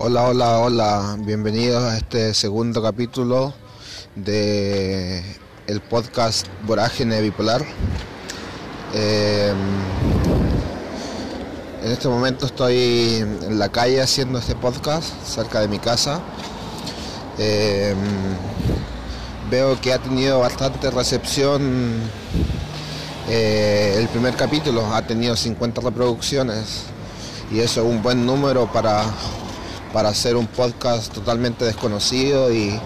Hola, hola, hola, bienvenidos a este segundo capítulo de el podcast Vorágine Bipolar. Eh, en este momento estoy en la calle haciendo este podcast cerca de mi casa. Eh, veo que ha tenido bastante recepción eh, el primer capítulo, ha tenido 50 reproducciones y eso es un buen número para, para hacer un podcast totalmente desconocido y,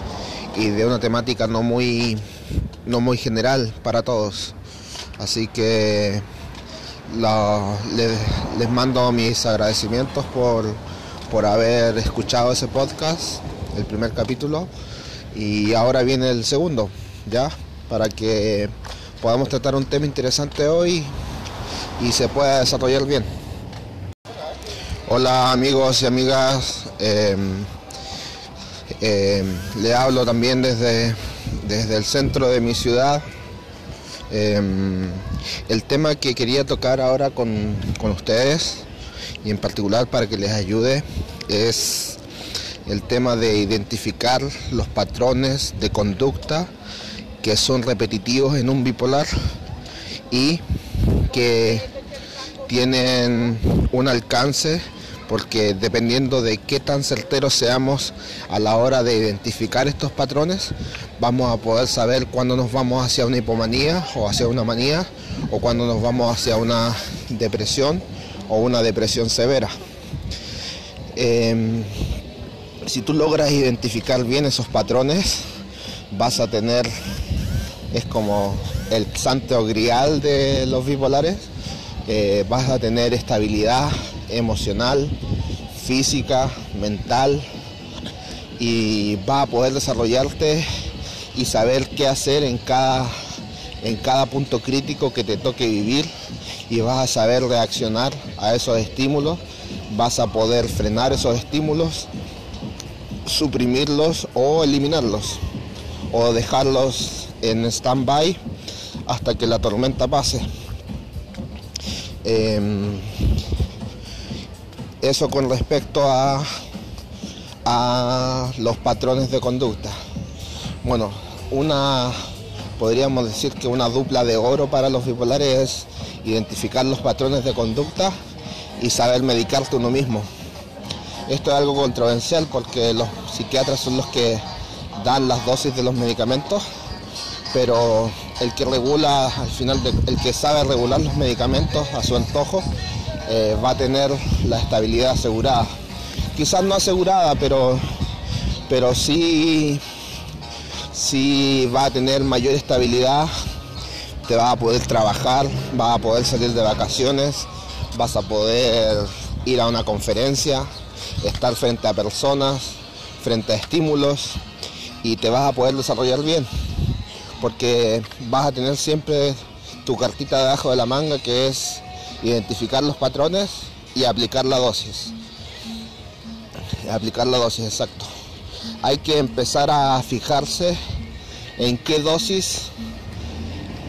de una temática no muy, no muy general para todos. Así que les, les mando mis agradecimientos por, por haber escuchado ese podcast, el primer capítulo, y ahora viene el segundo, ¿ya? Para que podamos tratar un tema interesante hoy y se pueda desarrollar bien. Hola amigos y amigas, eh, le hablo también desde, desde el centro de mi ciudad. Eh, el tema que quería tocar ahora con, con ustedes y en particular para que les ayude es el tema de identificar los patrones de conducta que son repetitivos en un bipolar y que tienen un alcance porque dependiendo de qué tan certeros seamos a la hora de identificar estos patrones, vamos a poder saber cuándo nos vamos hacia una hipomanía o hacia una manía o cuándo nos vamos hacia una depresión o una depresión severa. Em, si tú logras identificar bien esos patrones, vas a tener, es como el santo grial de los bipolares, eh, vas a tener estabilidad emocional, física, mental y vas a poder desarrollarte y saber qué hacer en cada, en cada punto crítico que te toque vivir y vas a saber reaccionar a esos estímulos, vas a poder frenar esos estímulos, suprimirlos o eliminarlos o dejarlos en stand-by hasta que la tormenta pase. Em, eso con respecto a, a los patrones de conducta. Bueno, una podríamos decir que una dupla de oro para los bipolares es identificar los patrones de conducta y saber medicarte uno mismo. Esto es algo controversial porque los psiquiatras son los que dan las dosis de los medicamentos, pero el que regula, al final, el que sabe regular los medicamentos a su antojo, eh, va a tener la estabilidad asegurada. Quizás no asegurada, pero, pero sí, sí va a tener mayor estabilidad, te vas a poder trabajar, vas a poder salir de vacaciones, vas a poder ir a una conferencia, estar frente a personas, frente a estímulos y te vas a poder desarrollar bien porque vas a tener siempre tu cartita debajo de la manga que es identificar los patrones y aplicar la dosis. Aplicar la dosis, exacto. Hay que empezar a fijarse en qué dosis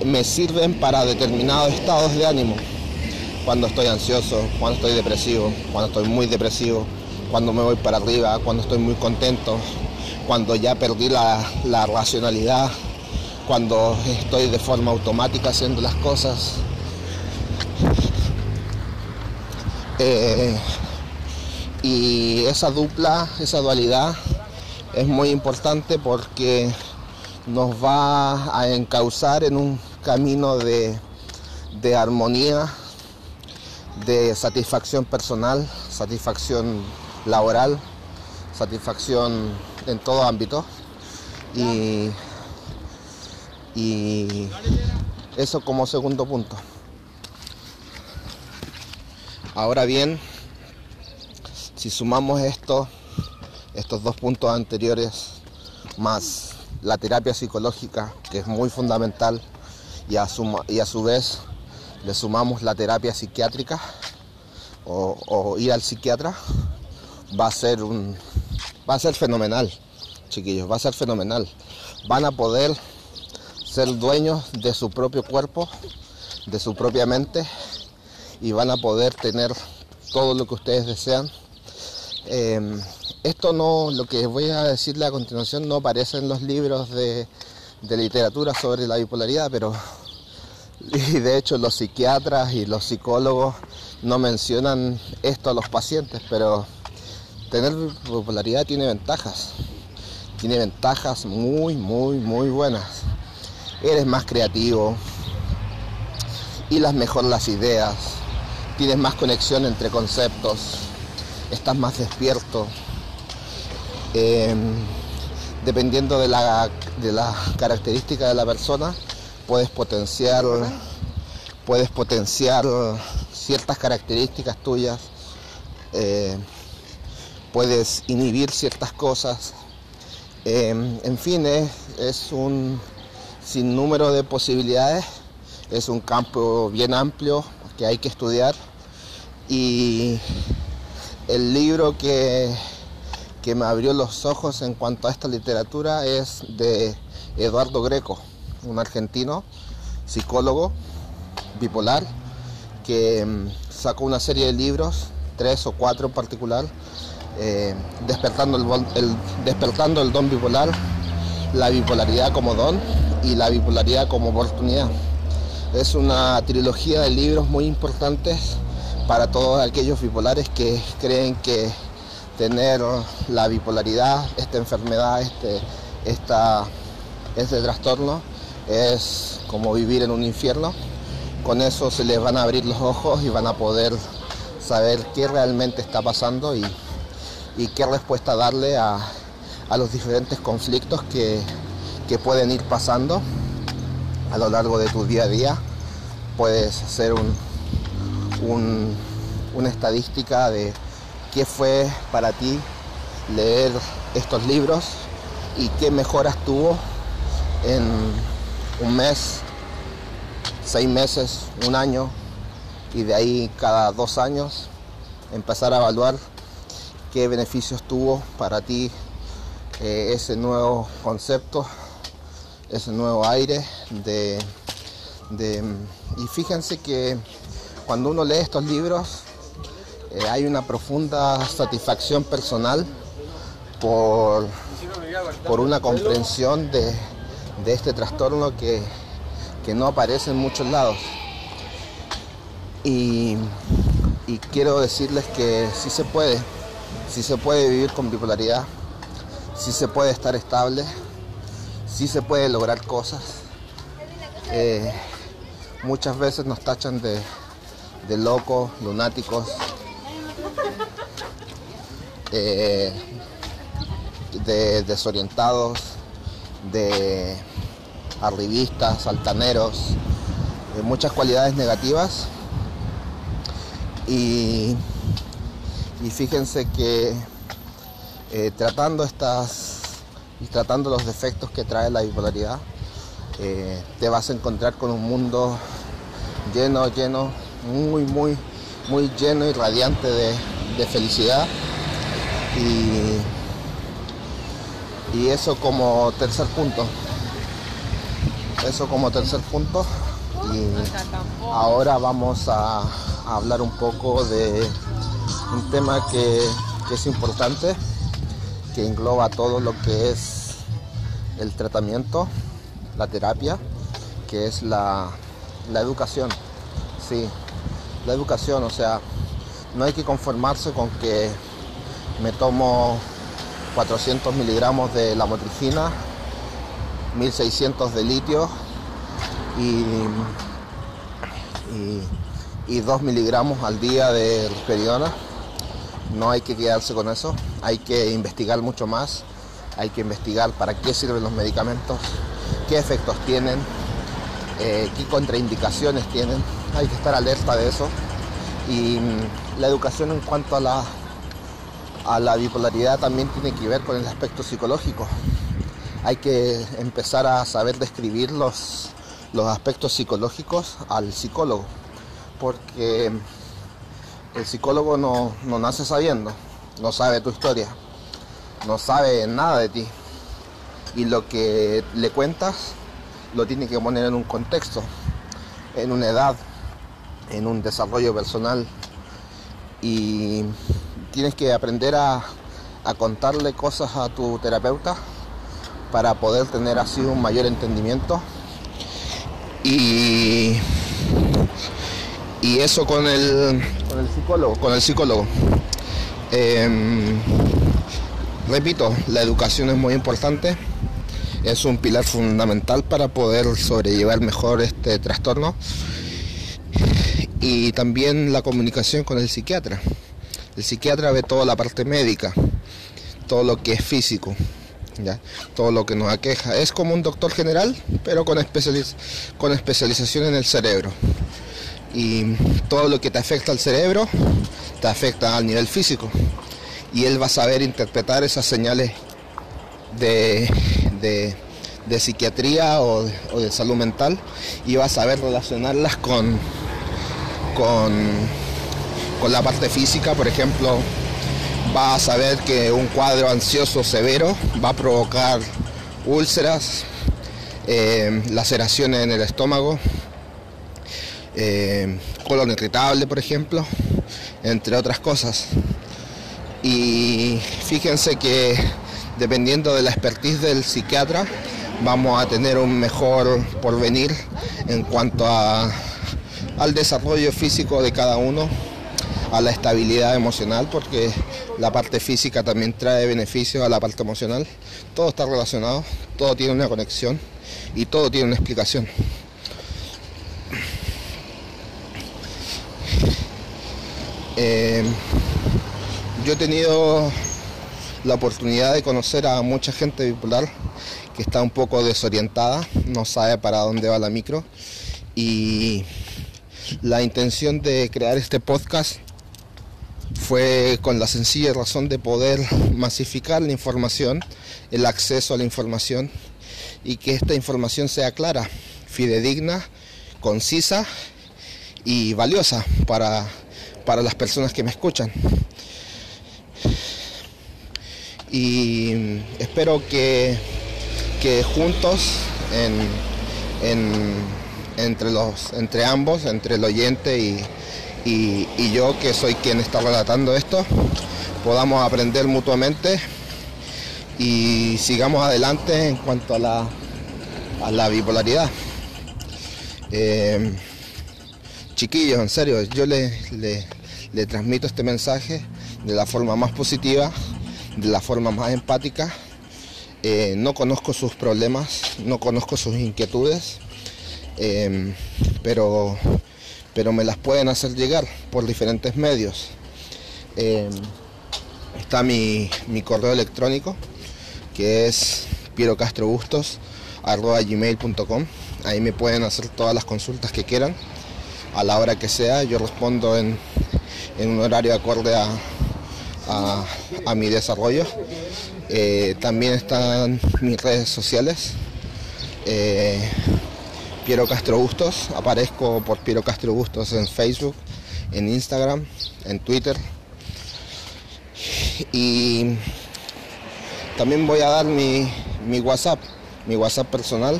me sirven para determinados estados de ánimo. Cuando estoy ansioso, cuando estoy depresivo, cuando estoy muy depresivo, cuando me voy para arriba, cuando estoy muy contento, cuando ya perdí la, la racionalidad, cuando estoy de forma automática haciendo las cosas. Eh, y esa dupla, esa dualidad es muy importante porque nos va a encauzar en un camino de, de armonía, de satisfacción personal, satisfacción laboral, satisfacción en todo ámbito. Y, y eso como segundo punto. Ahora bien, si sumamos esto, estos dos puntos anteriores, más la terapia psicológica, que es muy fundamental, y a su, y a su vez le sumamos la terapia psiquiátrica o, o ir al psiquiatra, va a ser un va a ser fenomenal, chiquillos, va a ser fenomenal. Van a poder ser dueños de su propio cuerpo, de su propia mente y van a poder tener todo lo que ustedes desean Em, esto no, lo que voy a decirle a continuación no aparece en los libros de, de literatura sobre la bipolaridad, pero y de hecho los psiquiatras y los psicólogos no mencionan esto a los pacientes, pero tener bipolaridad tiene ventajas. Tiene ventajas muy, muy, muy buenas. Eres más creativo, y las mejor las ideas, tienes más conexión entre conceptos, estás más despierto. Em, dependiendo de la, de característica de la persona, puedes potenciar, puedes potenciar ciertas características tuyas, eh, puedes inhibir ciertas cosas. Em, en fin, es, es un sinnúmero de posibilidades, es un campo bien amplio que hay que estudiar y el libro que, que me abrió los ojos en cuanto a esta literatura es de Eduardo Greco un argentino, psicólogo, bipolar, que mm, sacó una serie de libros, tres o cuatro en particular, eh, despertando, el, despertando el don bipolar, la bipolaridad como don y la bipolaridad como oportunidad. Es una trilogía de libros muy importantes para todos aquellos bipolares que creen que tener la bipolaridad, esta enfermedad, este, esta, este trastorno, es como vivir en un infierno. Con eso se les van a abrir los ojos y van a poder saber qué realmente está pasando y, qué respuesta darle a, los diferentes conflictos que, pueden ir pasando a lo largo de tu día a día. Puedes hacer un, una estadística de qué fue para ti leer estos libros y qué mejoras tuvo en un mes, seis meses, un año y de ahí cada dos años empezar a evaluar qué beneficios tuvo para ti eh, ese nuevo concepto, ese nuevo aire de, y fíjense que cuando uno lee estos libros eh, hay una profunda satisfacción personal por, por una comprensión de, de este trastorno que, no aparece en muchos lados. Y, quiero decirles que sí se puede, sí se puede vivir con bipolaridad, sí se puede estar estable, sí se puede lograr cosas. Eh, muchas veces nos tachan de, de locos, lunáticos, eh, de desorientados, de arribistas, altaneros, muchas cualidades negativas. Y, fíjense que eh, tratando estas y tratando los defectos que trae la bipolaridad, eh, te vas a encontrar con un mundo lleno, lleno, muy, muy, muy lleno y radiante de, de felicidad. Y y eso como tercer punto. Eso como tercer punto. Y ahora vamos a, hablar un poco de un tema que, es importante, que engloba todo lo que es el tratamiento, la terapia, que es la, la educación. Sí, la educación, o sea, no hay que conformarse con que me tomo 400 miligramos de la motricina, 1600 de litio y, y, 2 miligramos al día de risperidona. No hay que quedarse con eso, hay que investigar mucho más, hay que investigar para qué sirven los medicamentos, qué efectos tienen, eh, qué contraindicaciones tienen, hay que estar alerta de eso. Y la educación en cuanto a la a la bipolaridad también tiene que ver con el aspecto psicológico. Hay que empezar a saber describir los, los aspectos psicológicos al psicólogo, porque el psicólogo no, no nace sabiendo, no sabe tu historia, no sabe nada de ti. Y lo que le cuentas lo tiene que poner en un contexto, en una edad, en un desarrollo personal. Y tienes que aprender a, a contarle cosas a tu terapeuta para poder tener así un mayor entendimiento. Y, y eso con el, con el psicólogo. Con el psicólogo. Em, repito, la educación es muy importante, es un pilar fundamental para poder sobrellevar mejor este trastorno y también la comunicación con el psiquiatra. El psiquiatra ve toda la parte médica, todo lo que es físico, ¿ya? todo lo que nos aqueja. Es como un doctor general, pero con, con especialización en el cerebro. Y todo lo que te afecta al cerebro, te afecta al nivel físico. Y él va a saber interpretar esas señales de, de, psiquiatría o, o, de salud mental y va a saber relacionarlas con, con, con la parte física, por ejemplo, va a saber que un cuadro ansioso severo va a provocar úlceras, eh, laceraciones en el estómago, eh, colon irritable, por ejemplo, entre otras cosas. Y fíjense que dependiendo de la expertise del psiquiatra, vamos a tener un mejor porvenir en cuanto a, al desarrollo físico de cada uno a la estabilidad emocional, porque la parte física también trae beneficios a la parte emocional. Todo está relacionado, todo tiene una conexión y todo tiene una explicación. Eh, yo he tenido la oportunidad de conocer a mucha gente bipolar que está un poco desorientada, no sabe para dónde va la micro y la intención de crear este podcast fue con la sencilla razón de poder masificar la información, el acceso a la información y que esta información sea clara, fidedigna, concisa y valiosa para, para las personas que me escuchan. Y espero que, que juntos entre, los, entre ambos, entre el oyente y, y, yo, que soy quien está relatando esto, podamos aprender mutuamente y sigamos adelante en cuanto a la, a la bipolaridad. Eh, chiquillos, en serio, yo le, le, transmito este mensaje de la forma más positiva, de la forma más empática. Eh, no conozco sus problemas, no conozco sus inquietudes, eh, pero pero me las pueden hacer llegar por diferentes medios. Eh, está mi, correo electrónico que es pierocastrobustos.gmail.com Ahí me pueden hacer todas las consultas que quieran a la hora que sea. Yo respondo en, un horario acorde a, a, mi desarrollo. Eh, también están mis redes sociales. Eh, Piero Castro Bustos. Aparezco por Piero Castro Bustos en Facebook, en Instagram, en Twitter. Y también voy a dar mi, WhatsApp, mi WhatsApp personal,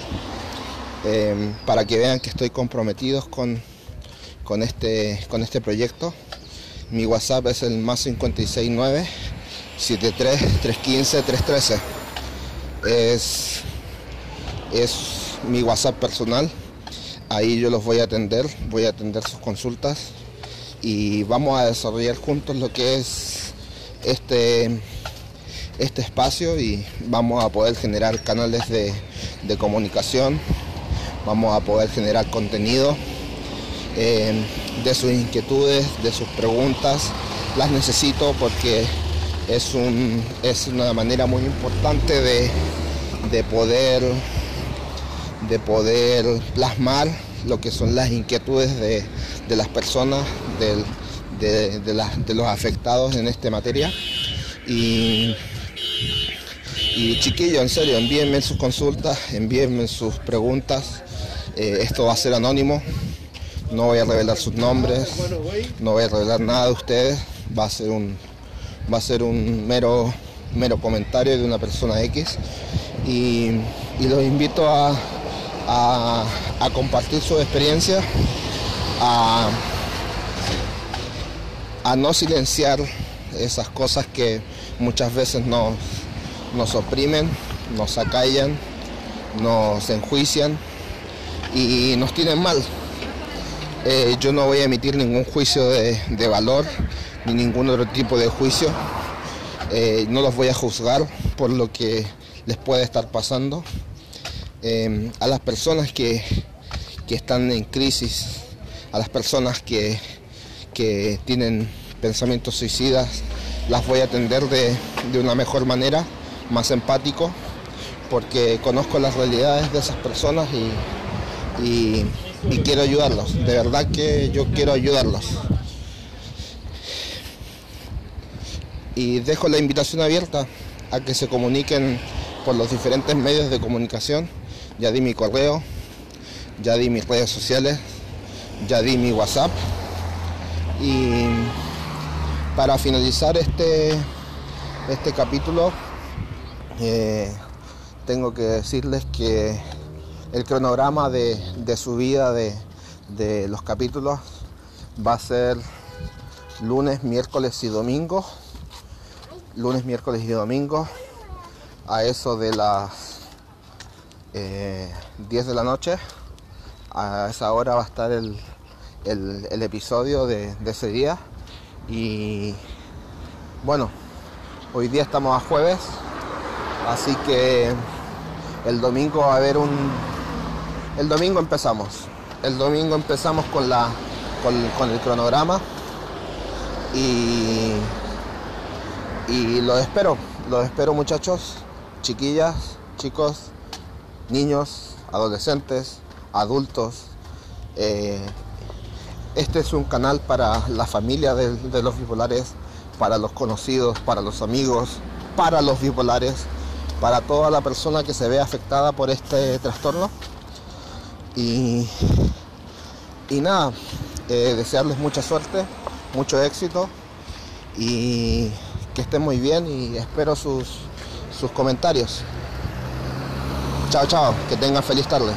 em, para que vean que estoy comprometido con, con, este, con este proyecto. Mi WhatsApp es el más 569 73 315 313. Es, es mi WhatsApp personal. Ahí yo los voy a atender, voy a atender sus consultas y vamos a desarrollar juntos lo que es este, este espacio y vamos a poder generar canales de, comunicación, vamos a poder generar contenido eh, de sus inquietudes, de sus preguntas. Las necesito porque es, un, es una manera muy importante de, de poder de poder plasmar lo que son las inquietudes de, las personas, de, los afectados en esta materia. Y, y chiquillos, en serio, envíenme sus consultas, envíenme sus preguntas. Eh, esto va a ser anónimo, no voy a revelar sus nombres, no voy a revelar nada de ustedes, va a ser un, va a ser un mero, mero comentario de una persona X. y los invito a, a, compartir su experiencia, a, no silenciar esas cosas que muchas veces nos, nos oprimen, nos acallan, nos enjuician y nos tienen mal. Eh, yo no voy a emitir ningún juicio de, valor ni ningún otro tipo de juicio. Eh, no los voy a juzgar por lo que les puede estar pasando. Eh, a las personas que, están en crisis, a las personas que, que tienen pensamientos suicidas, las voy a atender de, una mejor manera, más empático, porque conozco las realidades de esas personas y, quiero ayudarlos. De verdad que yo quiero ayudarlos. Y dejo la invitación abierta a que se comuniquen por los diferentes medios de comunicación. Ya di mi correo, ya di mis redes sociales, ya di mi WhatsApp. Y para finalizar este, este capítulo, eh, tengo que decirles que el cronograma de, subida de, de, los capítulos va a ser lunes, miércoles y domingo. Lunes, miércoles y domingo a eso de las 10 eh, de la noche. A esa hora va a estar el, episodio de ese día. Y bueno, hoy día estamos a jueves, así que el domingo va a haber un... El domingo empezamos. El domingo empezamos con, la, con, el cronograma y, y lo espero, lo espero muchachos, chiquillas, chicos, niños, adolescentes, adultos. Eh, este es un canal para la familia de, los bipolares, para los conocidos, para los amigos, para los bipolares, para toda la persona que se ve afectada por este trastorno. Y, y nada, eh, desearles mucha suerte, mucho éxito y que estén muy bien y espero sus, sus comentarios. Chao, chao, que tengan feliz tarde.